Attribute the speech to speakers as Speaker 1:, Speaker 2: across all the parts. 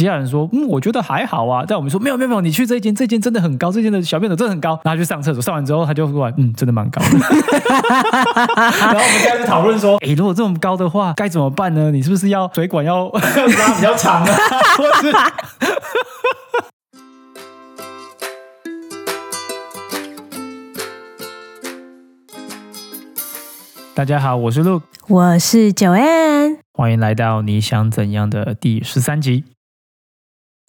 Speaker 1: 其他人说，嗯，我觉得还好啊。但我们说没有没有没有，你去这间，这间真的很高，这间的小便斗真的很高。然后去上厕所，上完之后他就说，嗯，真的蛮高的。然后我们开始讨论说，哎，如果这么高的话，该怎么办呢？你是不是要水管要 拉比较长啊？或是？大家好，我是 Luke，
Speaker 2: 我是九 N，
Speaker 1: 欢迎来到你想怎样的第十三集。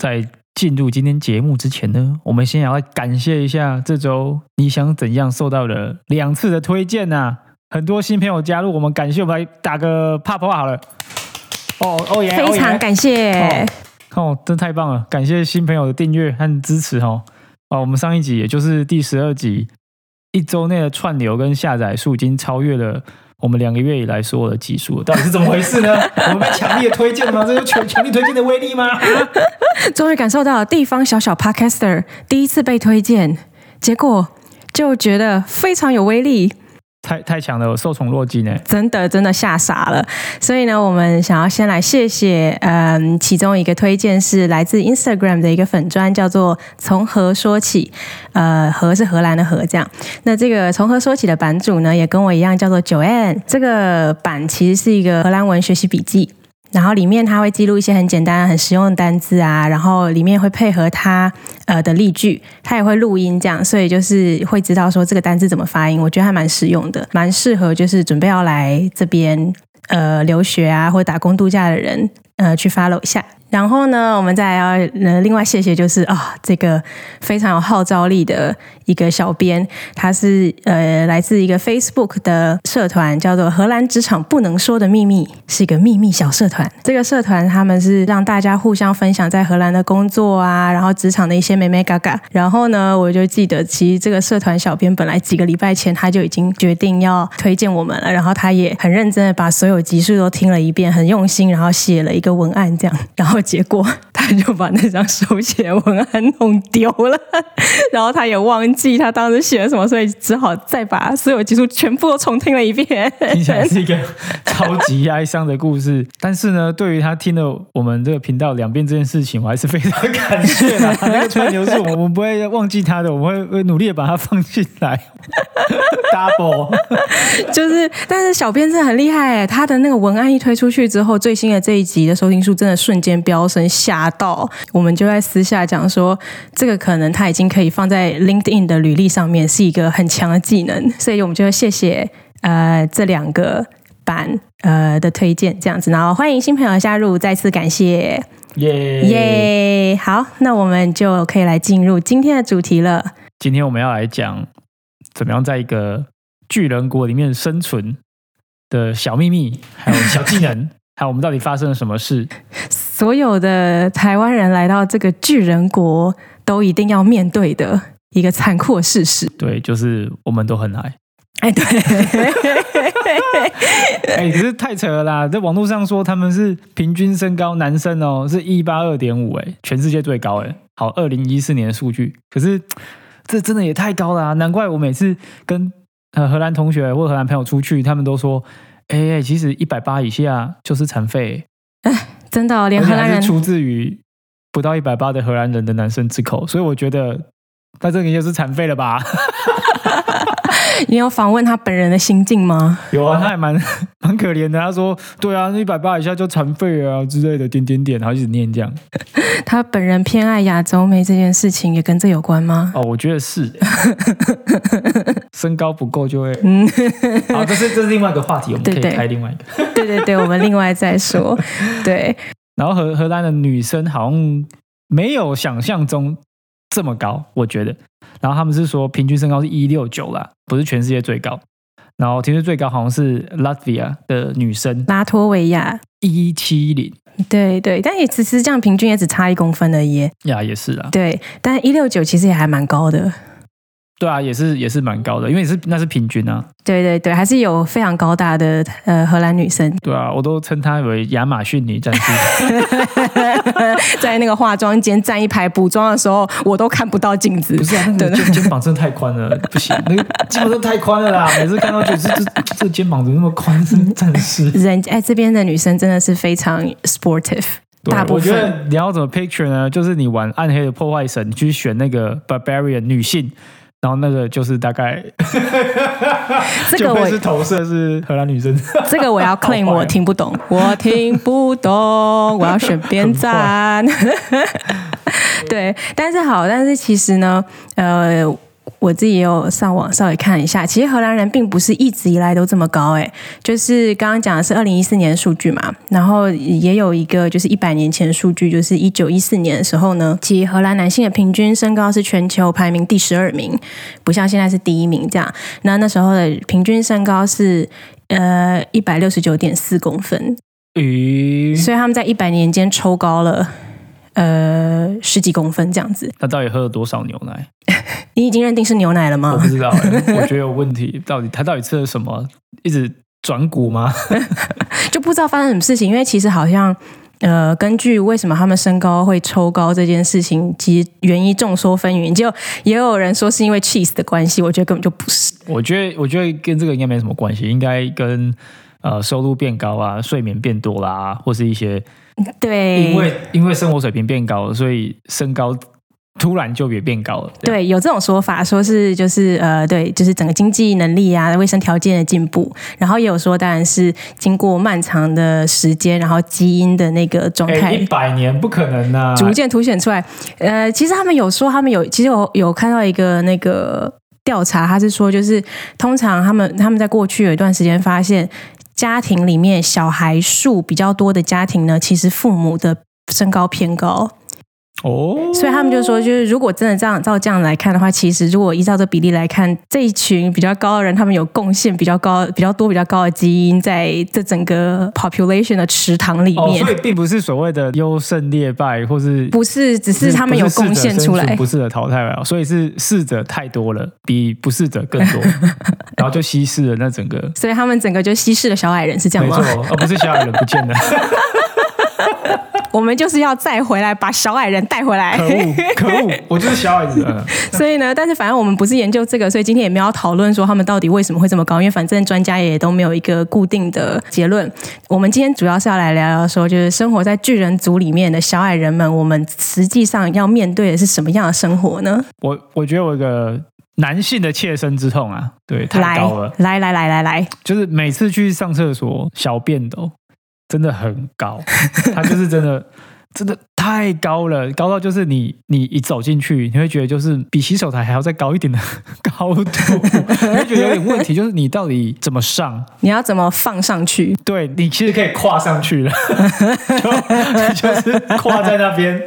Speaker 1: 在进入今天节目之前呢，我们先要来感谢一下这周你想怎样受到的两次的推荐呐，很多新朋友加入，我们感谢，我们来打个啪啪好了。
Speaker 2: 哦哦耶，非常感谢
Speaker 1: 哦，真太棒了，感谢新朋友的订阅和支持哦。哦，我们上一集也就是第十二集。一周内的串流跟下载数已经超越了我们两个月以来所有的技术，到底是怎么回事呢？我们被强烈推荐了吗？这是强强力推荐的威力吗？
Speaker 2: 终于感受到地方小小 Podcaster 第一次被推荐，结果就觉得非常有威力。
Speaker 1: 太太强了，受宠若惊呢，
Speaker 2: 真的真的吓傻了。所以呢，我们想要先来谢谢，嗯，其中一个推荐是来自 Instagram 的一个粉砖，叫做从何说起，呃，何是荷兰的荷，这样。那这个从何说起的版主呢，也跟我一样叫做九 n。这个版其实是一个荷兰文学习笔记。然后里面它会记录一些很简单、很实用的单字啊，然后里面会配合它呃的例句，它也会录音这样，所以就是会知道说这个单字怎么发音。我觉得还蛮实用的，蛮适合就是准备要来这边呃留学啊或者打工度假的人呃去 follow 一下。然后呢，我们再要呃另外谢谢就是啊这个非常有号召力的一个小编，他是呃来自一个 Facebook 的社团，叫做荷兰职场不能说的秘密，是一个秘密小社团。这个社团他们是让大家互相分享在荷兰的工作啊，然后职场的一些美美嘎嘎。然后呢，我就记得其实这个社团小编本来几个礼拜前他就已经决定要推荐我们了，然后他也很认真的把所有集数都听了一遍，很用心，然后写了一个文案这样，然后。结果 他就把那张手写文案弄丢了，然后他也忘记他当时写了什么，所以只好再把所有技术全部都重听了一遍。
Speaker 1: 听起来是一个超级哀伤的故事，但是呢，对于他听了我们这个频道两遍这件事情，我还是非常感谢的。那个串流是我们不会忘记他的，我们会会努力的把它放进来。Double，
Speaker 2: 就是，但是小编真的很厉害，他的那个文案一推出去之后，最新的这一集的收听数真的瞬间飙升，吓到我们就在私下讲说，这个可能他已经可以放在 LinkedIn 的履历上面，是一个很强的技能，所以我们就谢谢呃这两个版呃的推荐，这样子，然后欢迎新朋友加入，再次感谢，
Speaker 1: 耶
Speaker 2: 耶，好，那我们就可以来进入今天的主题了。
Speaker 1: 今天我们要来讲。怎么样在一个巨人国里面生存的小秘密，还有小技能，还有我们到底发生了什么事？
Speaker 2: 所有的台湾人来到这个巨人国，都一定要面对的一个残酷的事实。
Speaker 1: 对，就是我们都很矮。
Speaker 2: 哎，对。
Speaker 1: 哎，可是太扯了啦！在网络上说他们是平均身高，男生哦是一八二点五，哎，全世界最高哎。好，二零一四年的数据，可是。这真的也太高了啊！难怪我每次跟呃荷兰同学或荷兰朋友出去，他们都说：“哎，其实一百八以下就是残废。”
Speaker 2: 哎，真的，连荷兰人
Speaker 1: 出自于不到一百八的荷兰人的男生之口，所以我觉得他这个就是残废了吧。
Speaker 2: 你有访问他本人的心境吗？
Speaker 1: 有啊，他还蛮 蛮可怜的。他说：“对啊，那一百八以下就残废啊之类的，点点点，然后一直念这样。”
Speaker 2: 他本人偏爱亚洲妹这件事情也跟这有关吗？
Speaker 1: 哦，我觉得是，身高不够就会。嗯，好，这是这是另外一个话题，我们可以开另外一个。
Speaker 2: 对对对，我们另外再说。对，
Speaker 1: 然后荷荷兰的女生好像没有想象中这么高，我觉得。然后他们是说平均身高是一六九啦，不是全世界最高。然后听说最高好像是拉脱维亚的女生，
Speaker 2: 拉脱维亚
Speaker 1: 一七零。
Speaker 2: 对对，但也其实这样，平均也只差一公分而已。
Speaker 1: 呀，也是啊。
Speaker 2: 对，但一六九其实也还蛮高的。
Speaker 1: 对啊，也是也是蛮高的，因为是那是平均啊。
Speaker 2: 对对对，还是有非常高大的呃荷兰女生。
Speaker 1: 对啊，我都称她为亚马逊女战士。
Speaker 2: 在那个化妆间站一排补妆的时候，我都看不到镜子。
Speaker 1: 不是啊，那个肩肩膀真的太宽了，不行，那个肩膀真的太宽了啦！每次看到就是这这肩膀怎么那么宽？是战士。
Speaker 2: 人哎，这边的女生真的是非常 sportive。
Speaker 1: 对
Speaker 2: 大部
Speaker 1: 我觉得你要怎么 picture 呢？就是你玩暗黑的破坏神，你去选那个 barbarian 女性，然后那个就是大概
Speaker 2: 这个我
Speaker 1: 是投射是荷兰女生。
Speaker 2: 这个我要 claim 我听不懂，我听不懂，我要选边站。对，但是好，但是其实呢，呃。我自己也有上网稍微看一下，其实荷兰人并不是一直以来都这么高，诶，就是刚刚讲的是二零一四年的数据嘛，然后也有一个就是一百年前的数据，就是一九一四年的时候呢，其实荷兰男性的平均身高是全球排名第十二名，不像现在是第一名这样。那那时候的平均身高是呃一百六十九点四公分，
Speaker 1: 咦，
Speaker 2: 所以他们在一百年间抽高了呃十几公分这样子。
Speaker 1: 他到底喝了多少牛奶？
Speaker 2: 你已经认定是牛奶了吗我
Speaker 1: 不？知道、欸，我觉得有问题。到底他到底吃了什么？一直转骨吗？
Speaker 2: 就不知道发生什么事情，因为其实好像。呃，根据为什么他们身高会抽高这件事情，其实原因众说纷纭，就也有人说是因为 cheese 的关系，我觉得根本就不是。
Speaker 1: 我觉得，我觉得跟这个应该没什么关系，应该跟呃收入变高啊、睡眠变多啦，或是一些
Speaker 2: 对，
Speaker 1: 因为因为生活水平变高了，所以身高突然就也变高了。
Speaker 2: 对，有这种说法，说是就是呃，对，就是整个经济能力啊、卫生条件的进步，然后也有说，当然是经过漫长的时间，然后基因的那个状
Speaker 1: 哎，
Speaker 2: 态
Speaker 1: 一百年不可能啊！
Speaker 2: 逐渐凸显出来。呃，其实他们有说，他们有其实有有看到一个那个调查，他是说，就是通常他们他们在过去有一段时间发现，家庭里面小孩数比较多的家庭呢，其实父母的身高偏高。
Speaker 1: 哦，
Speaker 2: 所以他们就说，就是如果真的这样照这样来看的话，其实如果依照这比例来看，这一群比较高的人，他们有贡献比较高、比较多、比较高的基因，在这整个 population 的池塘里
Speaker 1: 哦，
Speaker 2: 面，
Speaker 1: 所以并不是所谓的优胜劣败，或是
Speaker 2: 不是只是他们有贡献出来。
Speaker 1: 不是的淘汰了，所以是适者太多了，比不适者更多，然后就稀释了那整个。
Speaker 2: 所以他们整个就稀释了小矮人，是这样
Speaker 1: 没错
Speaker 2: 吗？，
Speaker 1: 而不是小矮人不见了，
Speaker 2: 我们就是要再回来把小矮人带回来
Speaker 1: 可。恶 可恶，我就是小矮子。嗯
Speaker 2: 所以呢，但是反正我们不是研究这个，所以今天也没有要讨论说他们到底为什么会这么高，因为反正专家也都没有一个固定的结论。我们今天主要是要来聊聊说，就是生活在巨人族里面的小矮人们，我们实际上要面对的是什么样的生活呢？
Speaker 1: 我我觉得我有一个男性的切身之痛啊，对，太
Speaker 2: 来
Speaker 1: 高了，
Speaker 2: 来来来来来，
Speaker 1: 就是每次去上厕所小便斗真的很高，他就是真的真的太高了，高到就是你你一走进去，你会觉得就是比洗手台还要再高一点的 高度，你会觉得有点问题，就是你到底怎么上？
Speaker 2: 你要怎么放上去？
Speaker 1: 对你其实可以跨上去了，就就是跨在那边，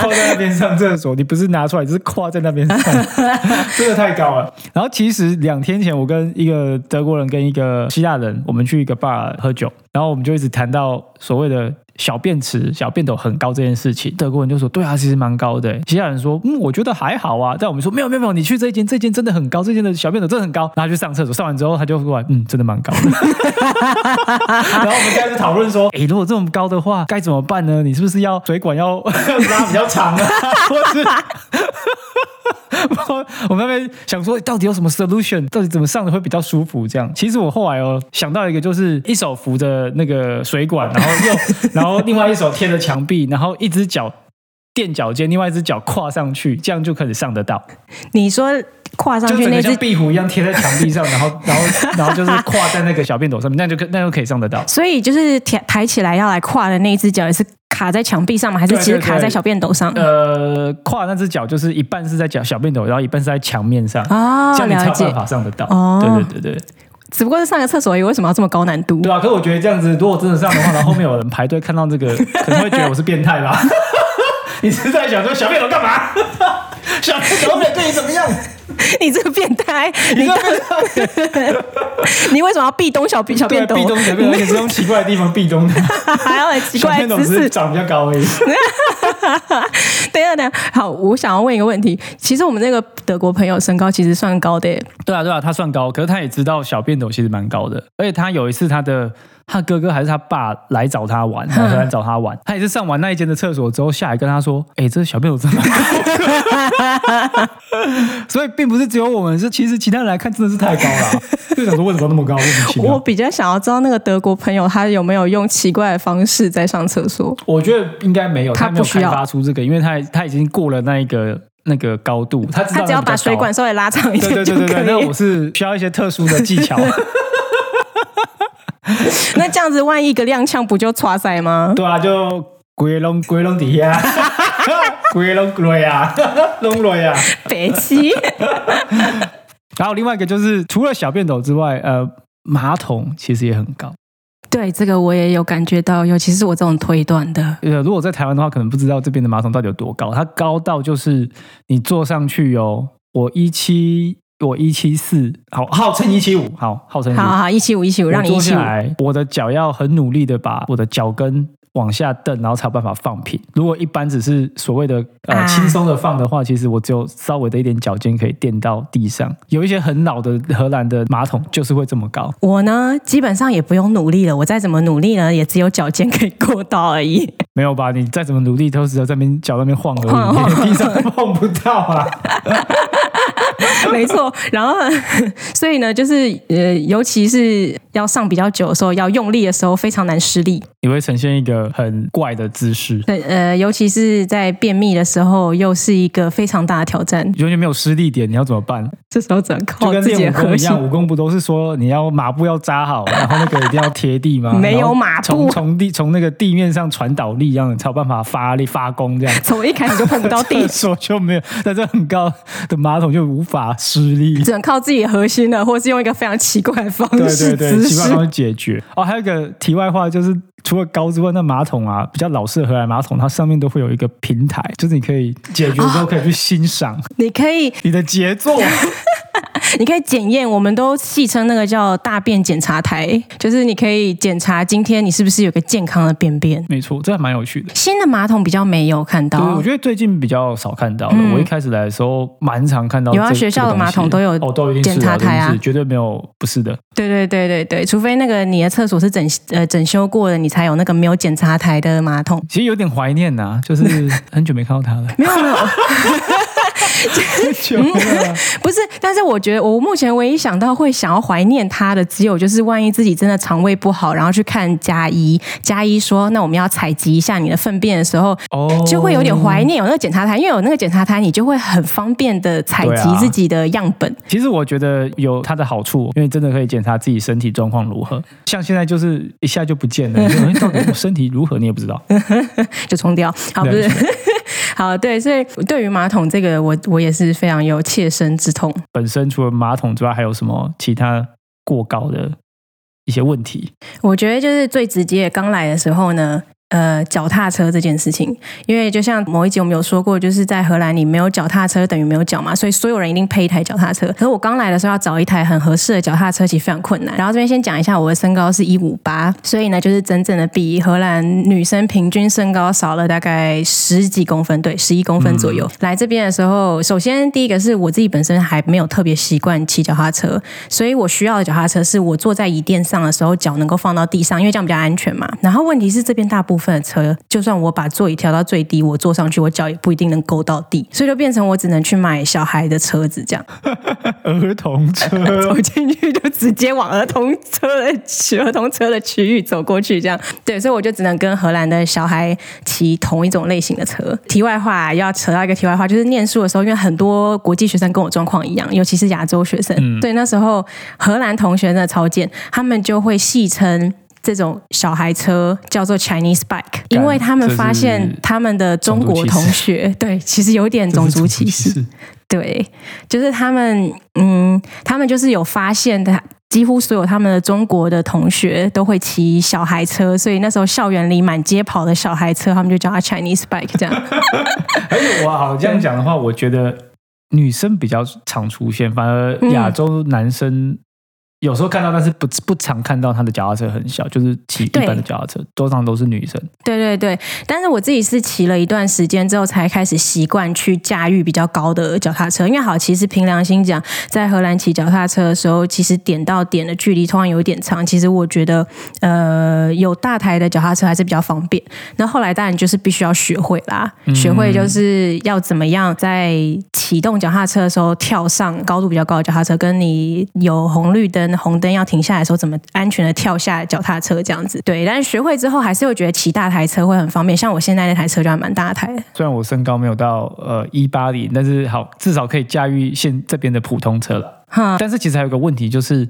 Speaker 1: 跨在那边上厕所，你不是拿出来，就是跨在那边上，真的太高了。然后其实两天前，我跟一个德国人跟一个希腊人，我们去一个 bar 喝酒，然后我们就一直谈到所谓的。小便池、小便斗很高这件事情，德国人就说：“对啊，其实蛮高的。”其他人说：“嗯，我觉得还好啊。”但我们说：“没有，没有，没有，你去这间，这间真的很高，这间的小便斗真的很高。”然后他去上厕所，上完之后他就说：“嗯，真的蛮高的。”然后我们开始讨论说：“ 诶，如果这么高的话，该怎么办呢？你是不是要水管要 拉比较长啊，或是？” 我们那边想说，到底有什么 solution？到底怎么上的会比较舒服？这样，其实我后来哦想到一个，就是一手扶着那个水管，然后又 然后另外一手贴着墙壁，然后一只脚垫脚尖，另外一只脚跨上去，这样就可以上得到。
Speaker 2: 你说跨上去那只，
Speaker 1: 壁虎一样贴在墙壁上，然后然后然后就是跨在那个小便斗上面，那就可那就可以上得到。
Speaker 2: 所以就是抬抬起来要来跨的那一只脚也是卡在墙壁上吗？还是其实卡在小便斗上？
Speaker 1: 呃，跨那只脚就是一半是在脚小便斗，然后一半是在墙面上，
Speaker 2: 哦
Speaker 1: 这样你才有办法上得到。
Speaker 2: 哦
Speaker 1: 对对对对。
Speaker 2: 只不过是上个厕所而已，为什么要这么高难度？
Speaker 1: 对啊，可是我觉得这样子，如果真的上的话，然后后面有人排队看到这个，可能会觉得我是变态吧？你是在想说小便斗干嘛？小便斗没对你怎么样？
Speaker 2: 你这个变态！
Speaker 1: 你
Speaker 2: 你
Speaker 1: 这个
Speaker 2: 你为什么要壁咚小小
Speaker 1: 对
Speaker 2: 便斗？
Speaker 1: 壁咚小便斗，而且是用奇怪的地方壁咚的。
Speaker 2: 还要很奇怪的姿势。
Speaker 1: 长比较高而已。
Speaker 2: 等一下，等一下，好，我想要问一个问题。其实我们那个德国朋友身高其实算高的耶，
Speaker 1: 对啊，对啊，他算高，可是他也知道小便斗其实蛮高的，而且他有一次他的他哥哥还是他爸来找他玩，来找他玩。他也是上完那一间的厕所之后下来跟他说：“哎、这小朋友真的高。”所以并不是只有我们，是其实其他人来看真的是太高了啊、就想说为什么那么高？
Speaker 2: 我。比较想要知道那个德国朋友他有没有用奇怪的方式在上厕所。
Speaker 1: 我觉得应该没有，他没有开
Speaker 2: 他不需要
Speaker 1: 发出这个，因为他他已经过了那一个那个高度，他
Speaker 2: 他只要把水管稍微拉长一
Speaker 1: 对
Speaker 2: 点就可以。
Speaker 1: 对对对对，那我是需要一些特殊的技巧。
Speaker 2: 那这样子，万一一个踉跄，不就刷塞吗？
Speaker 1: 对啊，就鬼龙鬼龙底下，鬼龙鬼啊，龙雷啊。
Speaker 2: 北七，
Speaker 1: 然后另外一个就是除了小便斗之外，呃，马桶其实也很高。
Speaker 2: 对这个我也有感觉到，尤其是我这种推断的，
Speaker 1: 呃，如果在台湾的话，可能不知道这边的马桶到底有多高。它高到就是你坐上去哦，我一七，我一七四，好，号称一七五，好，号称。
Speaker 2: 好好好，一七五一七五，让你一七五。
Speaker 1: 下来，我的脚要很努力的把我的脚跟往下蹬，然后才有办法放平。如果一般只是所谓的呃
Speaker 2: 啊
Speaker 1: 轻松的放的话，其实我只有稍微的一点脚尖可以垫到地上。有一些很老的荷兰的马桶就是会这么高。
Speaker 2: 我呢，基本上也不用努力了，我再怎么努力呢，也只有脚尖可以够到而已。
Speaker 1: 没有吧？你再怎么努力，都只有在那边脚那边晃而
Speaker 2: 晃
Speaker 1: 已，地上碰不到啊。
Speaker 2: 没错，然后，所以呢，就是呃，尤其是要上比较久的时候，要用力的时候，非常难施力。
Speaker 1: 你会呈现一个很怪的姿势，
Speaker 2: 对，呃，尤其是在便秘的时候，又是一个非常大的挑战。
Speaker 1: 完全没有施力点，你要怎么办？
Speaker 2: 这时候只能
Speaker 1: 就
Speaker 2: 靠
Speaker 1: 跟
Speaker 2: 自己的核心
Speaker 1: 练武功一样，。武功不都是说你要马步要扎好，然后 那个一定要贴地吗？
Speaker 2: 没有马步
Speaker 1: 从从地从那个地面上传导力，这样才有办法发力发功这样。
Speaker 2: 从一开始就碰不到地
Speaker 1: 厕，所就没有，在这很高的马桶就无法施力。
Speaker 2: 只能靠自己的核心的，或是用一个非常奇怪的方式
Speaker 1: 对对，
Speaker 2: 姿势。
Speaker 1: 奇怪方式解决。哦，还有一个题外话，就是除了高之外，那马桶啊，比较老式的荷兰马桶，它上面都会有一个平台，就是你可以解决之后可以去欣赏
Speaker 2: 你可以，
Speaker 1: 你的杰作。
Speaker 2: 你可以检验，我们都戏称那个叫大便检查台，就是你可以检查今天你是不是有个健康的便便。
Speaker 1: 没错，这还蛮有趣的。
Speaker 2: 新的马桶比较没有看
Speaker 1: 对，
Speaker 2: 到
Speaker 1: 我，觉得最近比较少看到了。
Speaker 2: 嗯
Speaker 1: 我一开始来的时候，蛮常看到这。
Speaker 2: 有啊学校的马桶都有
Speaker 1: 哦，都一定是
Speaker 2: 检查台啊
Speaker 1: 是绝对没有不是的。
Speaker 2: 对对对对对，除非那个你的厕所是整呃整修过的，你才有那个没有检查台的马桶。
Speaker 1: 其实有点怀念呐、就是 很久没看到它了。
Speaker 2: 没有没有，
Speaker 1: 很 久了。
Speaker 2: 不是，但是我觉得我目前唯一想到会想要怀念他的，只有就是万一自己真的肠胃不好，然后去看加医，加医说那我们要采集一下你的粪便的时候，
Speaker 1: 哦，
Speaker 2: 就会有点怀念有那个检查台，因为有那个检查台，你就会很方便的采集自己的样本。
Speaker 1: 其实我觉得有它的好处，因为真的可以检查自己身体状况如何。像现在就是一下就不见了，你到底我身体如何你也不知道。
Speaker 2: 就冲掉。好，不是，好，对，所以对于马桶这个，我我也是非常有切身之痛。
Speaker 1: 本身除了马桶之外，还有什么其他过高的一些问题？
Speaker 2: 我觉得就是最直接，刚来的时候呢。呃，脚踏车这件事情，因为就像某一集我们有说过，就是在荷兰你没有脚踏车等于没有脚嘛，所以所有人一定配一台脚踏车。可是我刚来的时候要找一台很合适的脚踏车，其实非常困难。然后这边先讲一下，我的身高是一五八，所以呢，就是整整的比荷兰女生平均身高少了大概十几公分，对，十一公分左右。来这边的时候，首先第一个是我自己本身还没有特别习惯骑脚踏车，所以我需要的脚踏车是我坐在椅垫上的时候，脚能够放到地上，因为这样比较安全嘛。然后问题是这边大部分的车，就算我把座椅调到最低，我坐上去，我脚也不一定能够到地，所以就变成我只能去买小孩的车子，这样
Speaker 1: 儿童车
Speaker 2: 走进去就直接往儿童车的区儿童车的区域走过去，这样对，所以我就只能跟荷兰的小孩骑同一种类型的车。题外话要扯到一个题外话，就是念书的时候，因为很多国际学生跟我状况一样，尤其是亚洲学生，对，那时候荷兰同学真的超贱，他们就会戏称。这种小孩车叫做 Chinese bike，因为他们发现他们的中国同学，对，其实有点种族歧视，对，就是他们，嗯，他们就是有发现的，几乎所有他们的中国的同学都会骑小孩车，所以那时候校园里满街跑的小孩车，他们就叫它 Chinese bike 这样。
Speaker 1: 而且我好这样讲的话，我觉得女生比较常出现，反而亚洲男生有时候看到，但是不不常看到他的脚踏车很小，就是骑一般的脚踏车，通常都是女生。
Speaker 2: 对对对，但是我自己是骑了一段时间之后，才开始习惯去驾驭比较高的脚踏车。因为好，其实凭良心讲，在荷兰骑脚踏车的时候，其实点到点的距离通常有一点长。其实我觉得，呃，有大台的脚踏车还是比较方便。那后来当然就是必须要学会啦，学会就是要怎么样在启动脚踏车的时候跳上高度比较高的脚踏车，跟你有红绿灯、红灯要停下来的时候，怎么安全的跳下脚踏车这样子。对，但是学会之后还是会觉得骑大台车会很方便。像我现在那台车就还蛮大台的。
Speaker 1: 虽然我身高没有到呃一八零，但是好至少可以驾驭现这边的普通车了。
Speaker 2: 哈，
Speaker 1: 但是其实还有个问题就是。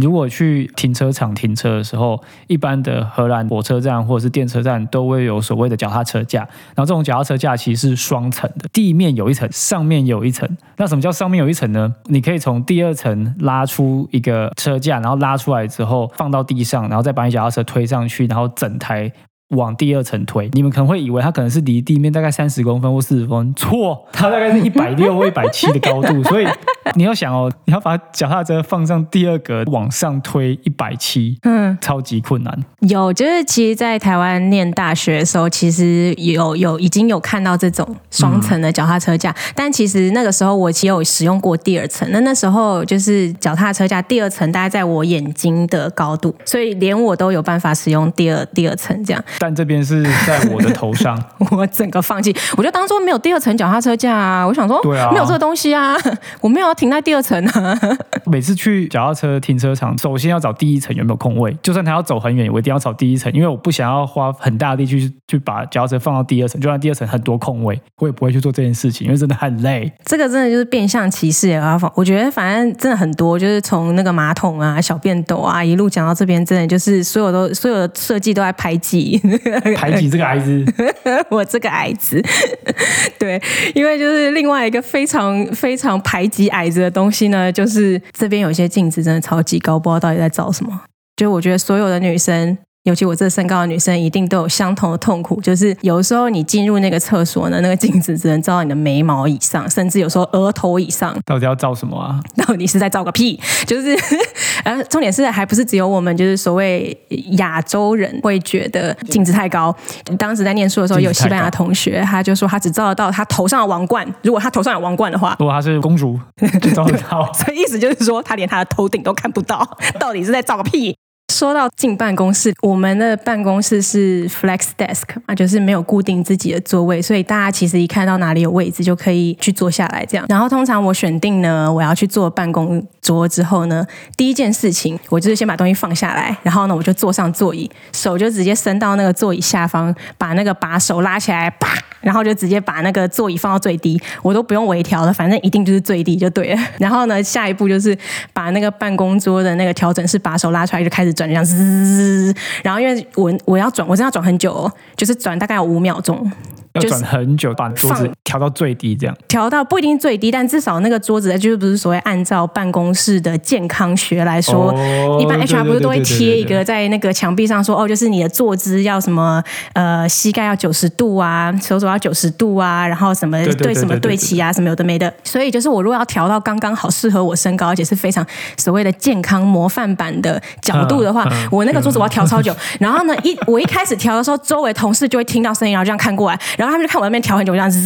Speaker 1: 如果去停车场停车的时候，一般的荷兰火车站或者是电车站都会有所谓的脚踏车架，然后这种脚踏车架其实是双层的，地面有一层，上面有一层。那什么叫上面有一层呢？你可以从第二层拉出一个车架，然后拉出来之后放到地上，然后再把你脚踏车推上去，然后整台往第二层推。你们可能会以为它可能是离地面大概三十公分或四十公分，错，它大概是一百六或一百七的高度。所以你要想哦，你要把脚踏车放上第二格往上推一百七，
Speaker 2: 嗯，
Speaker 1: 超级困难。
Speaker 2: 有，就是其实，在台湾念大学的时候，其实有有已经有看到这种双层的脚踏车架，但其实那个时候我其实有使用过第二层。那那时候就是脚踏车架第二层大概在我眼睛的高度，所以连我都有办法使用第二第二层这样。
Speaker 1: 但这边是在我的头上，
Speaker 2: 我整个放弃，我就当做没有第二层脚踏车架啊。我想说，
Speaker 1: 对啊
Speaker 2: 没有这个东西啊，我没有要停在第二层啊。
Speaker 1: 每次去脚踏车停车场，首先要找第一层有没有空位。就算他要走很远，我一定要找第一层，因为我不想要花很大的力去去把脚踏车放到第二层。就算第二层很多空位，我也不会去做这件事情，因为真的很累。
Speaker 2: 这个真的就是变相歧视啊！我觉得反正真的很多，就是从那个马桶啊、小便斗啊，一路讲到这边，真的就是所有都所有的设计都在排挤
Speaker 1: 排挤这个矮子，
Speaker 2: 我这个矮子。对，因为就是另外一个非常非常排挤矮子的东西呢，就是这边有一些镜子真的超级高，不知道到底在照什么。就我觉得所有的女生。尤其我这身高的女生，一定都有相同的痛苦，就是有时候你进入那个厕所呢，那个镜子只能照到你的眉毛以上，甚至有时候额头以上。
Speaker 1: 到底要照什么啊？
Speaker 2: 到底是在照个屁？就是，呃，重点是还不是只有我们，就是所谓亚洲人会觉得镜子太高。当时在念书的时候，有西班牙同学，他就说他只照得到他头上的王冠，如果他头上有王冠的话，
Speaker 1: 如果他是公主，就照得到。
Speaker 2: 所以意思就是说，他连他的头顶都看不到，到底是在照个屁？说到进办公室，我们的办公室是 flex desk 嘛，就是没有固定自己的座位，所以大家其实一看到哪里有位置就可以去坐下来这样。然后通常我选定呢，我要去坐办公桌之后呢，第一件事情我就是先把东西放下来，然后呢我就坐上座椅，手就直接伸到那个座椅下方，把那个把手拉起来，啪，然后就直接把那个座椅放到最低，我都不用微调了，反正一定就是最低就对了。然后呢，下一步就是把那个办公桌的那个调整式把手拉出来，就开始转。这样滋，然后因为我我要转，我真的要转很久哦，就是转大概有五秒钟，
Speaker 1: 要转很久，把桌子调到最低，这样。
Speaker 2: 调到不一定最低，但至少那个桌子就是不是所谓按照办公室的健康学来说，
Speaker 1: 哦
Speaker 2: 一般 HR 不是都会贴一个在那个墙壁上说，哦，就是你的坐姿要什么呃膝盖要九十度啊，手肘要九十度啊，然后什么
Speaker 1: 对
Speaker 2: 什么
Speaker 1: 对
Speaker 2: 齐啊，什么有的没的，所以就是我如果要调到刚刚好适合我身高，而且是非常所谓的健康模范版的角度的话，我那个桌子我要调超久，然后呢一我一开始调的时候，周围同事就会听到声音，然后这样看过来，然后他们就看我那边调很久，这样滋，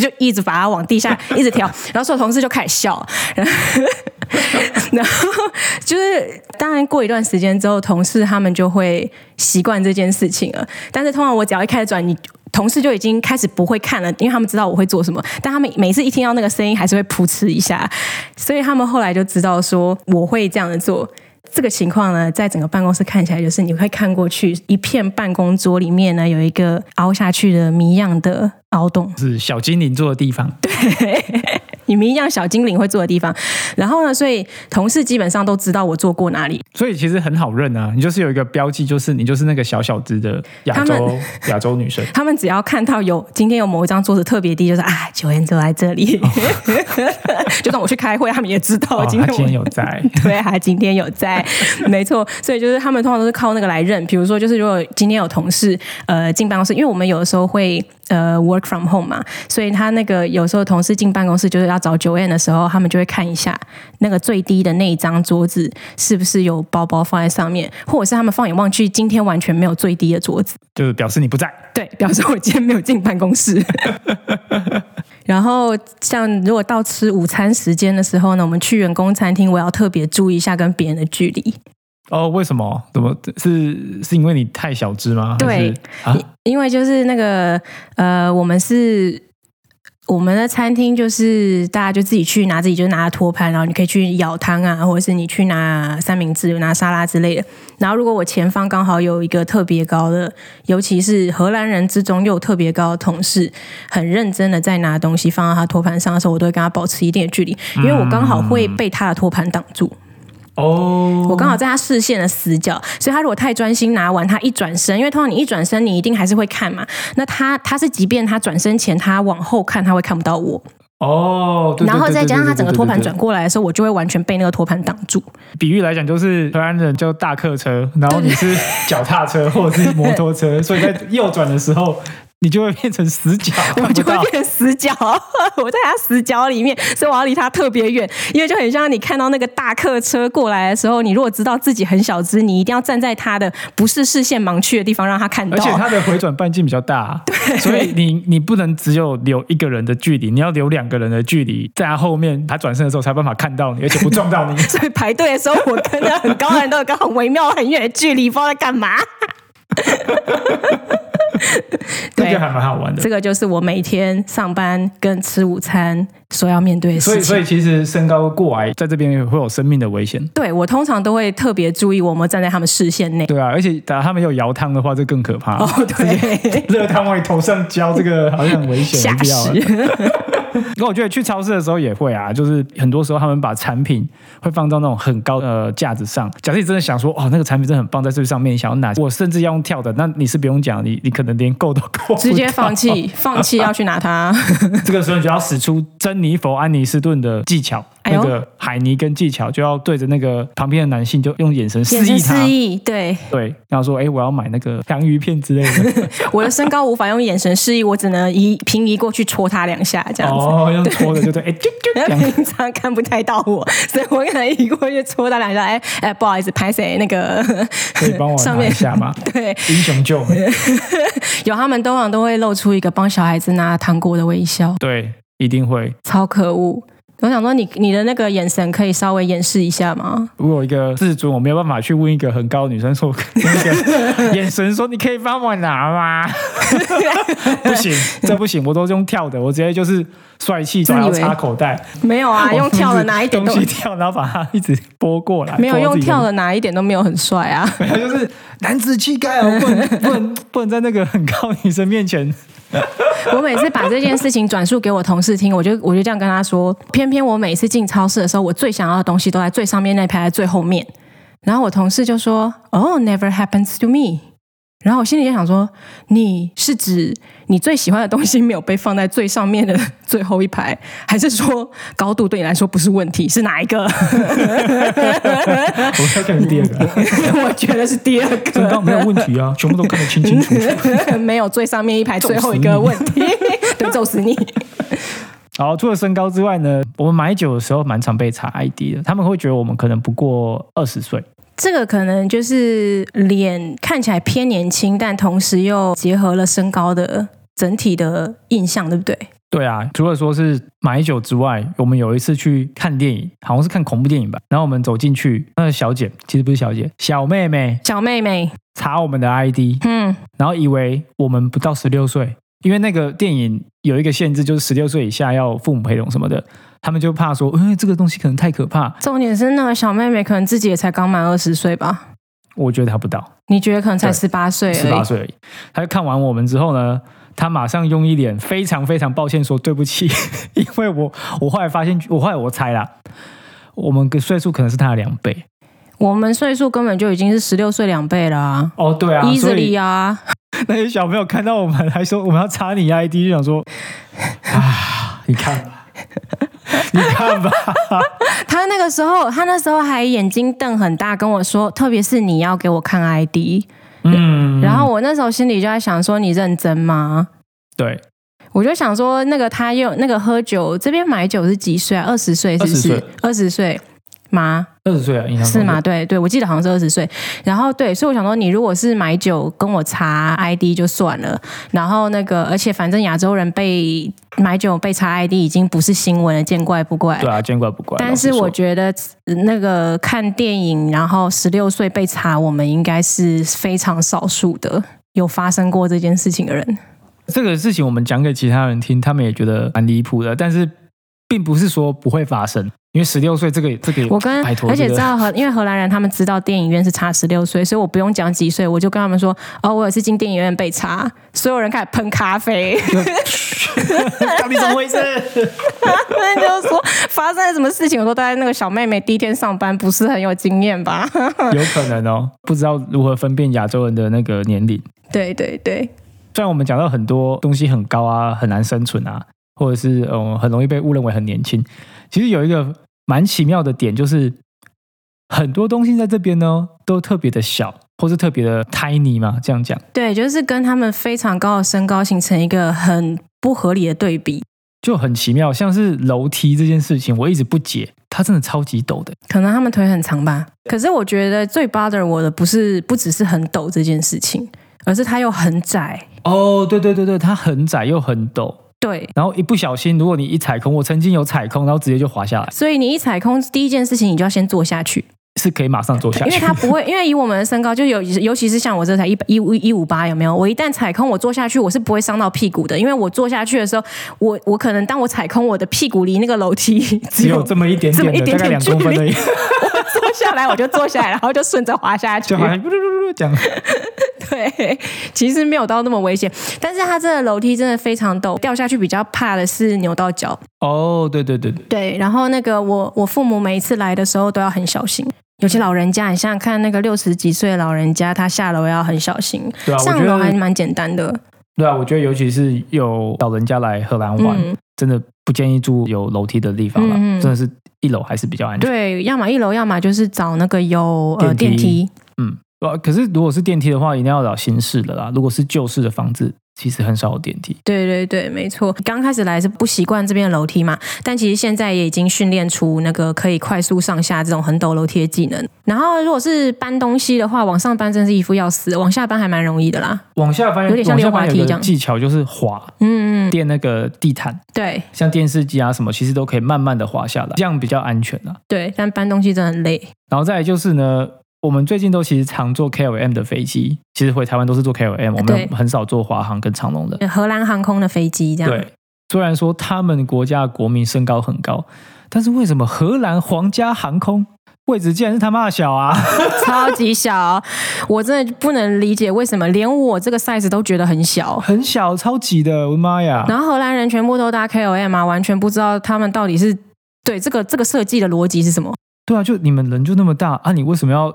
Speaker 2: 就一直把它往地下 一直调，然后所有同事就开始笑，然后然后就是当然过一段时间之后，同事他们就会习惯这件事情了，但是通常我只要一开始转你。同事就已经开始不会看了，因为他们知道我会做什么，但他们每次一听到那个声音，还是会噗嗤一下，所以他们后来就知道说我会这样的做。这个情况呢，在整个办公室看起来，就是你会看过去一片办公桌里面呢，有一个凹下去的谜样的凹洞，
Speaker 1: 是小精灵坐的地方。
Speaker 2: 对你们一样小精灵会坐的地方。然后呢，所以同事基本上都知道我坐过哪里。
Speaker 1: 所以其实很好认啊，你就是有一个标记，就是你就是那个小小只的亚洲 亚洲女生。
Speaker 2: 他们只要看到有今天有某一张桌子特别低，就是啊，九言坐在这里。就算我去开会，他们也知道
Speaker 1: 哦，
Speaker 2: 今天我、
Speaker 1: 今天有在，
Speaker 2: 对，他今天有在。爱，没错。所以就是他们通常都是靠那个来认。比如说，就是如果今天有同事呃进办公室，因为我们有的时候会呃 work from home 嘛，所以他那个有时候同事进办公室就是要找九 N 的时候，他们就会看一下那个最低的那一张桌子是不是有包包放在上面，或者是他们放眼望去，今天完全没有最低的桌子，
Speaker 1: 就是表示你不在。
Speaker 2: 对，表示我今天没有进办公室。然后，像如果到吃午餐时间的时候呢，我们去员工餐厅，我要特别注意一下跟别人的距离。
Speaker 1: 哦，为什么？怎么是是因为你太小只吗？
Speaker 2: 对，因为就是那个呃，我们是。我们的餐厅就是大家就自己去拿自己就拿托盘，然后你可以去舀汤啊，或者是你去拿三明治、拿沙拉之类的。然后如果我前方刚好有一个特别高的，尤其是荷兰人之中又特别高的同事，很认真的在拿东西放到他托盘上的时候，我都会跟他保持一定的距离，因为我刚好会被他的托盘挡住。
Speaker 1: 哦，
Speaker 2: 我刚好在他视线的死角，所以他如果太专心拿完，他一转身，因为通常你一转身，你一定还是会看嘛。那他他是即便他转身前他往后看，他会看不到我。
Speaker 1: 哦，
Speaker 2: 然后再加上他整个托盘转过来的时候，我就会完全被那个托盘挡住。
Speaker 1: 比喻来讲，就是荷兰人叫大客车，然后你是脚踏车或者是摩托车，所以在右转的时候。你就会变成死角，
Speaker 2: 我就会变成死角，我在他死角里面，所以我要离他特别远，因为就很像你看到那个大客车过来的时候，你如果知道自己很小只，你一定要站在他的不是视线盲区的地方，让他看到。
Speaker 1: 而且他的回转半径比较大，
Speaker 2: 对，
Speaker 1: 所以你你不能只有留一个人的距离，你要留两个人的距离，在他后面，他转身的时候才办法看到你，而且不撞到你。
Speaker 2: 所以排队的时候，我跟着很高的人都有个很微妙、很远的距离，不知道在干嘛。
Speaker 1: 这个还蛮好玩的。
Speaker 2: 这个就是我每天上班跟吃午餐所要面对的事
Speaker 1: 情。所以，所以其实身高过矮在这边会有生命的危险。
Speaker 2: 对我通常都会特别注意，我们站在他们视线内。
Speaker 1: 对啊，而且打他们有摇汤的话，这更可怕。
Speaker 2: 哦，对，
Speaker 1: 热 汤往你头上浇，这个好像很危险，吓死。那我觉得去超市的时候也会啊，就是很多时候他们把产品会放到那种很高的架子上。假设你真的想说，哦，那个产品真的很棒，在最上面想要拿，我甚至要用跳的，那你是不用讲，你你可能连够都够，
Speaker 2: 直接放弃，放弃要去拿它。
Speaker 1: 这个时候你就要使出珍妮佛·安妮斯顿的技巧。那个海尼跟技巧就要对着那个旁边的男性，就用眼神示意他，
Speaker 2: 示意对
Speaker 1: 对，然后说：“哎，我要买那个洋芋片之类的。”
Speaker 2: 我的身高无法用眼神示意，我只能移平移过去戳他两下，这样子。
Speaker 1: 哦，用戳的就对，哎，就就
Speaker 2: 平常看不太到我，所以我可能移过去戳他两下。哎哎，不好意思，拍谁那个
Speaker 1: 可以帮我拿一下吗？
Speaker 2: 对，
Speaker 1: 英雄救美，
Speaker 2: 有他们通常都会露出一个帮小孩子拿糖果的微笑。
Speaker 1: 对，一定会。
Speaker 2: 超可恶。我想说，你你的那个眼神可以稍微掩饰一下吗？
Speaker 1: 我有一个自尊，我没有办法去问一个很高的女生说，那个眼神说，你可以帮我拿吗？不行，这不行，我都用跳的，我直接就是帅气，然后插口袋。
Speaker 2: 没有啊，用跳的拿一点
Speaker 1: 东西跳，然后把它一直拨过来。
Speaker 2: 没有用跳的拿一点都没有很帅啊。
Speaker 1: 就是男子气概啊，不能不能不能在那个很高女生面前。
Speaker 2: 我每次把这件事情转述给我同事听，我就我就这样跟他说。偏偏我每次进超市的时候，我最想要的东西都在最上面那排，在最后面。然后我同事就说：“哦，never happens to me。”然后我心里就想说：“你是指你最喜欢的东西没有被放在最上面的最后一排，还是说高度对你来说不是问题？是哪一个？” 我
Speaker 1: 要看是第二个。
Speaker 2: 我觉得是第二个。
Speaker 1: 身高没有问题啊，全部都看得清清楚楚。
Speaker 2: 没有最上面一排最后一个问题，对，揍死你。
Speaker 1: 好，除了身高之外呢，我们买酒的时候蛮常被查 ID 的，他们会觉得我们可能不过二十岁。
Speaker 2: 这个可能就是脸看起来偏年轻，但同时又结合了身高的整体的印象，对不对？
Speaker 1: 对啊，除了说是买酒之外，我们有一次去看电影，好像是看恐怖电影吧。然后我们走进去，那个小姐其实不是小姐，小妹妹，
Speaker 2: 小妹妹
Speaker 1: 查我们的 ID，嗯，然后以为我们不到十六岁，因为那个电影有一个限制，就是十六岁以下要父母陪同什么的。他们就怕说，嗯，这个东西可能太可怕。
Speaker 2: 重点是那个小妹妹可能自己也才刚满二十岁吧？
Speaker 1: 我觉得她不到。
Speaker 2: 你觉得可能才十八岁？
Speaker 1: 十八岁而已。她就看完我们之后呢，她马上用一脸非常非常抱歉说对不起，因为我我后来发现，我后来我猜啦，我们的岁数可能是她的两倍。
Speaker 2: 我们岁数根本就已经是十六岁两倍了啊。
Speaker 1: 哦，对啊
Speaker 2: ，easily 啊。
Speaker 1: 那些小朋友看到我们还说我们要查你 ID，就想说 啊，你看吧。你看吧，
Speaker 2: 他那个时候，他那时候还眼睛瞪很大，跟我说，特别是你要给我看 ID，
Speaker 1: 嗯，
Speaker 2: 然后我那时候心里就在想说，你认真吗？
Speaker 1: 对，
Speaker 2: 我就想说，那个他又那个喝酒，这边买酒是几岁啊？二十岁是不是
Speaker 1: 岁？
Speaker 2: 二十岁吗？
Speaker 1: 二十岁啊，印象
Speaker 2: 是吗？？对对，我记得好像是二十岁。然后对，所以我想说，你如果是买酒跟我查 ID 就算了，然后那个，而且反正亚洲人被买酒被查 ID 已经不是新闻了，见怪不怪。
Speaker 1: 对啊，见怪不怪。
Speaker 2: 但是我觉得呃那个看电影，然后十六岁被查，我们应该是非常少数的有发生过这件事情的人。
Speaker 1: 这个事情我们讲给其他人听，他们也觉得蛮离谱的，但是并不是说不会发生，因为十六岁这个这个，
Speaker 2: 我跟而且知道荷，因为荷兰人他们知道电影院是差十六岁，所以我不用讲几岁，我就跟他们说，哦，我有一次进电影院被查，所有人开始喷咖啡，
Speaker 1: 到底怎么回事？
Speaker 2: 他 们就说发生了什么事情。我说大概那个小妹妹第一天上班不是很有经验吧？
Speaker 1: 有可能哦，不知道如何分辨亚洲人的那个年龄。
Speaker 2: 对对对，
Speaker 1: 虽然我们讲到很多东西很高啊，很难生存啊，或者是嗯很容易被误认为很年轻，其实有一个蛮奇妙的点，就是很多东西在这边呢都特别的小，或是特别的 tiny 嘛，这样讲。
Speaker 2: 对，就是跟他们非常高的身高形成一个很不合理的对比。
Speaker 1: 就很奇妙，像是楼梯这件事情，我一直不解，它真的超级陡的。
Speaker 2: 可能他们腿很长吧，可是我觉得最 bother 我的不是不只是很陡这件事情，而是它又很窄。
Speaker 1: 哦，对对对对，它很窄又很陡，
Speaker 2: 对，
Speaker 1: 然后一不小心，如果你一踩空，我曾经有踩空，然后直接就滑下来，
Speaker 2: 所以你一踩空，第一件事情你就要先坐下去，
Speaker 1: 是可以马上坐下去
Speaker 2: 因为
Speaker 1: 去。
Speaker 2: 它不会，因为以我们的身高，就有尤其是像我这才一百一五一五八，有没有？我一旦踩空，我坐下去，我是不会伤到屁股的，因为我坐下去的时候，我我可能当我踩空，我的屁股离那个楼梯只
Speaker 1: 只有这么一点
Speaker 2: 这么
Speaker 1: 点，
Speaker 2: 一点点
Speaker 1: 两公分而已，
Speaker 2: 我坐下来我就坐下来，然后就顺着滑下去
Speaker 1: 就。好像这样。
Speaker 2: 对，其实没有到那么危险，但是它这个楼梯真的非常陡，掉下去比较怕的是扭到脚。
Speaker 1: 哦，对对对对，
Speaker 2: 对，然后那个我我父母每一次来的时候都要很小心，尤其老人家，你想想看，那个六十几岁的老人家，他下楼要很小心，
Speaker 1: 对啊，我
Speaker 2: 上楼还蛮简单的。
Speaker 1: 对啊，我觉得尤其是有老人家来荷兰玩，
Speaker 2: 嗯，
Speaker 1: 真的不建议住有楼梯的地方了，真的是一楼还是比较安全。
Speaker 2: 对，要么一楼，要么就是找那个有呃
Speaker 1: 电梯。嗯，呃，可是如果是电梯的话，一定要找新式的啦。如果是旧式的房子，其实很少有电梯。
Speaker 2: 对对对，没错。刚开始来是不习惯这边的楼梯嘛，但其实现在也已经训练出那个可以快速上下这种很陡楼梯的技能。然后如果是搬东西的话，往上搬真是一副要死，往下搬还蛮容易的啦。
Speaker 1: 往下搬，
Speaker 2: 有点像滑梯这样
Speaker 1: 技巧就是滑
Speaker 2: 嗯，嗯
Speaker 1: 垫那个地毯，
Speaker 2: 对
Speaker 1: 像电视机啊什么，其实都可以慢慢的滑下来，这样比较安全啊。
Speaker 2: 对，但搬东西真的很累。
Speaker 1: 然后再来就是呢，我们最近都其实常坐 KLM 的飞机，其实回台湾都是坐 KLM，我
Speaker 2: 对
Speaker 1: 们很少坐华航跟长龙的。
Speaker 2: 荷兰航空的飞机这样。
Speaker 1: 对，虽然说他们国家的国民身高很高，但是为什么荷兰皇家航空位置竟然是他妈的小啊？
Speaker 2: 超级小，我真的不能理解为什么连我这个 size 都觉得很小。
Speaker 1: 很小，超级的，我的妈呀！
Speaker 2: 然后荷兰人全部都搭 KLM 啊，完全不知道他们到底是对这个这个设计的逻辑是什么。
Speaker 1: 对啊，就你们人就那么大啊，你为什么要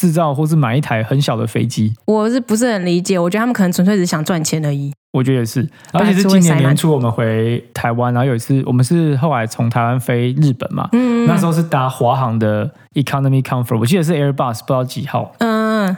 Speaker 1: 制造或是买一台很小的飞机？
Speaker 2: 我是不是很理解？我觉得他们可能纯粹只是想赚钱而已。
Speaker 1: 我觉得也是，而且是今年年初我们回台湾，然后有一次我们是后来从台湾飞日本嘛，
Speaker 2: 嗯，
Speaker 1: 那时候是搭华航的 Economy Comfort，我记得是 Airbus，不知道几号，
Speaker 2: 嗯，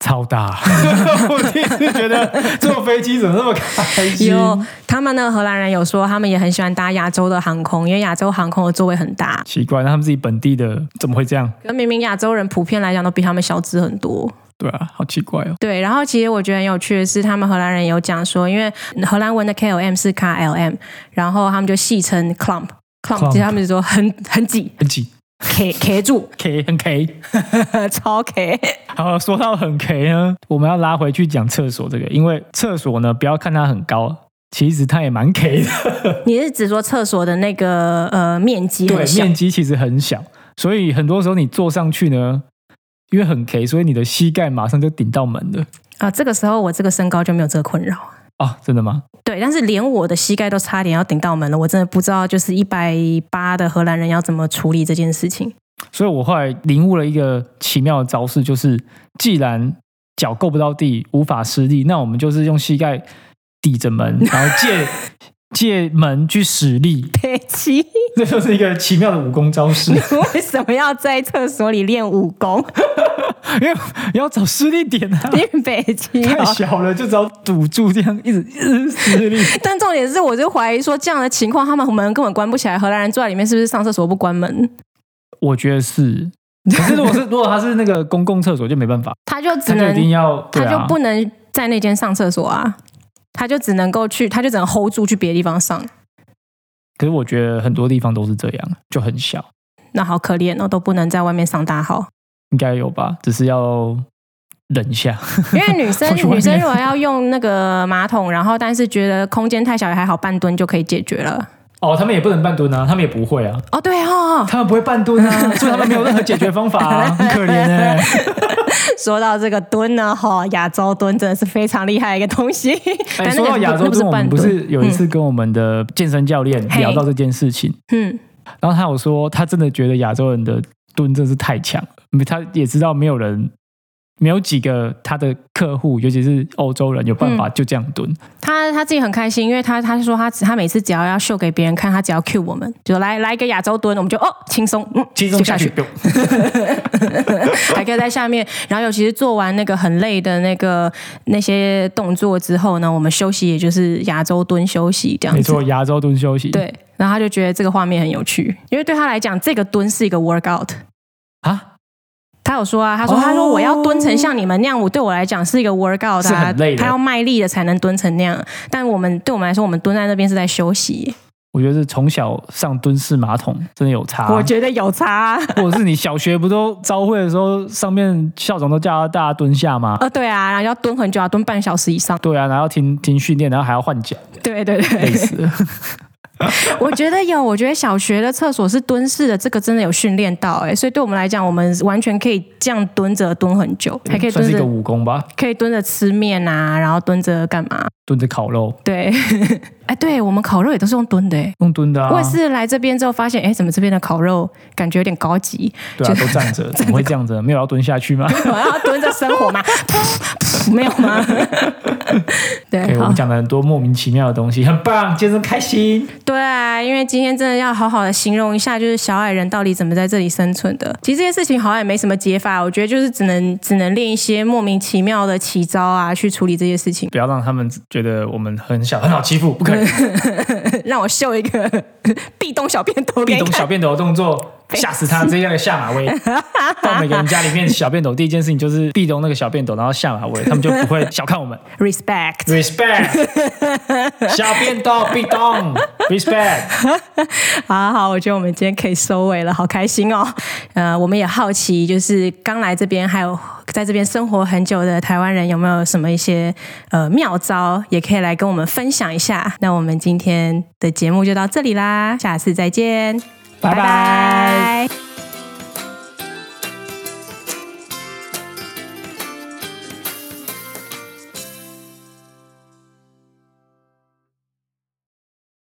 Speaker 1: 超大。我第一次觉得坐飞机怎么那么开心？
Speaker 2: 有他们那个荷兰人有说，他们也很喜欢搭亚洲的航空，因为亚洲航空的座位很大。
Speaker 1: 奇怪，那他们自己本地的怎么会这样？
Speaker 2: 可明明亚洲人普遍来讲都比他们小只很多。
Speaker 1: 对啊，好奇怪哦。
Speaker 2: 对，然后其实我觉得很有趣的是，他们荷兰人有讲说，因为荷兰文的 KLM 是 KLM，然后他们就戏称 clump。
Speaker 1: clump，Clump
Speaker 2: 其实他们就说很很挤
Speaker 1: 很挤
Speaker 2: ，K K 住
Speaker 1: ，，K 很 K。
Speaker 2: 超 K。
Speaker 1: 好，说到很 K 呢，我们要拉回去讲厕所这个，因为厕所呢，不要看它很高，其实它也蛮 K 的。
Speaker 2: 你是指说厕所的那个呃面积
Speaker 1: 对面？积其实很小，所以很多时候你坐上去呢，因为很 K，所以你的膝盖马上就顶到门了。
Speaker 2: 啊，这个时候我这个身高就没有这个困扰。
Speaker 1: 哦，真的吗？
Speaker 2: 对，但是连我的膝盖都差点要顶到门了，我真的不知道，就是一百八的荷兰人要怎么处理这件事情。
Speaker 1: 所以我后来领悟了一个奇妙的招式，就是既然脚够不到地，无法施力，那我们就是用膝盖抵着门，然后借借门去使力，
Speaker 2: 北齐，
Speaker 1: 这就是一个奇妙的武功招式。
Speaker 2: 为什么要在厕所里练武功？
Speaker 1: 因为要找施力点啊，
Speaker 2: 因为北齐
Speaker 1: 太
Speaker 2: 哦。
Speaker 1: 小了，就只要堵住这样一直一直施力。
Speaker 2: 但重点是，我就怀疑说，这样的情况，他们门根本关不起来。荷兰人坐在里面，是不是上厕所不关门？
Speaker 1: 我觉得是，可是如果是如果他是那个公共厕所就没办法，
Speaker 2: 他就只
Speaker 1: 他就一
Speaker 2: 能
Speaker 1: 定要，对
Speaker 2: 他就
Speaker 1: 啊，
Speaker 2: 不能在那间上厕所啊，他就只能够去，他就只能 hold 住去别的地方上。
Speaker 1: 可是我觉得很多地方都是这样，就很小，
Speaker 2: 那好可怜哦，都不能在外面上大号。
Speaker 1: 应该有吧，只是要忍一下。
Speaker 2: 因为女生 女生如果要用那个马桶，然后但是觉得空间太小，也还好半蹲就可以解决了。
Speaker 1: 哦，他们也不能半蹲啊，他们也不会啊，
Speaker 2: 哦，对哦，
Speaker 1: 他们不会半蹲啊，所以他们没有任何解决方法啊，很可怜哎、
Speaker 2: 说到这个蹲呢，哈、亚洲蹲真的是非常厉害的一个东西。
Speaker 1: 哎，说到亚洲蹲，我们不是有一次跟我们的健身教练聊到这件事情，
Speaker 2: 嗯，
Speaker 1: 然后他有说，他真的觉得亚洲人的蹲真是太强，因为他也知道没有人，没有几个他的客户，尤其是欧洲人有办
Speaker 2: 嗯
Speaker 1: 法就这样蹲。
Speaker 2: 他他自己很开心，因为他他说他他每次只要要秀给别人看，他只要 cue 我们，就来来一个亚洲蹲，我们就哦轻松，嗯，
Speaker 1: 轻松
Speaker 2: 下
Speaker 1: 去，
Speaker 2: 还可以在下面。然后尤其是做完那个很累的那个那些动作之后呢，我们休息也就是亚洲蹲休息这样子。
Speaker 1: 没错，亚洲蹲休息。
Speaker 2: 对，然后他就觉得这个画面很有趣，因为对他来讲，这个蹲是一个 workout。
Speaker 1: 啊，
Speaker 2: 他有说啊，他说、
Speaker 1: 哦
Speaker 2: 他说我要蹲成像你们那样，我对我来讲是一个 workout
Speaker 1: 是
Speaker 2: 啊
Speaker 1: 很累，的
Speaker 2: 他要卖力的才能蹲成那样。但我们对我们来说，我们蹲在那边是在休息。
Speaker 1: 我觉得是从小上蹲式马桶真的有差。
Speaker 2: 我觉得有差、啊。
Speaker 1: 或者是你小学不都招会的时候，上面校长都叫大家蹲下吗？
Speaker 2: 呃，对啊，然后要蹲很久，要蹲半小时以上。
Speaker 1: 对啊，然后停停训练，然后还要换脚，
Speaker 2: 对对
Speaker 1: 累
Speaker 2: 对，
Speaker 1: 死了。
Speaker 2: 我觉得有，我觉得小学的厕所是蹲式的，这个真的有训练到哎、所以对我们来讲，我们完全可以这样蹲着蹲很久，还可以
Speaker 1: 算是一个
Speaker 2: 蹲着
Speaker 1: 武功吧，
Speaker 2: 可以蹲着吃面啊，然后蹲着干嘛？
Speaker 1: 蹲着烤肉，
Speaker 2: 对，哎，对我们烤肉也都是用蹲的哎、
Speaker 1: 用蹲的啊。
Speaker 2: 我也是来这边之后发现，哎，怎么这边的烤肉感觉有点高级？
Speaker 1: 对啊，都站着，怎么会 这样子？没有要蹲下去吗？
Speaker 2: 我要蹲着生活吗？没有吗？对，
Speaker 1: 对，我
Speaker 2: 好
Speaker 1: 们，讲了很多莫名其妙的东西，很棒，健身开心。
Speaker 2: 对啊，因为今天真的要好好的形容一下，就是小矮人到底怎么在这里生存的。其实这件事情好像也没什么解法，我觉得就是只能只能练一些莫名其妙的奇招啊，去处理这些事情。
Speaker 1: 不要让他们觉得我们很小很好欺负，不可以。
Speaker 2: 让我秀一个 壁咚小便斗给你看。
Speaker 1: 壁咚小便斗的动作，吓死他！这样的下马威，到每个人家里面小便斗，第一件事情就是壁咚那个小便斗，然后下马威，他们就不会小看我们。Respect，Respect，小便斗壁咚，Respect。
Speaker 2: 好好，我觉得我们今天可以收尾了，好开心哦。呃，我们也好奇，就是刚来这边还有在这边生活很久的台湾人，有没有什么一些呃妙招，也可以来跟我们分享一下。那我们今天的节目就到这里啦，下次再见，
Speaker 1: 拜
Speaker 2: 拜。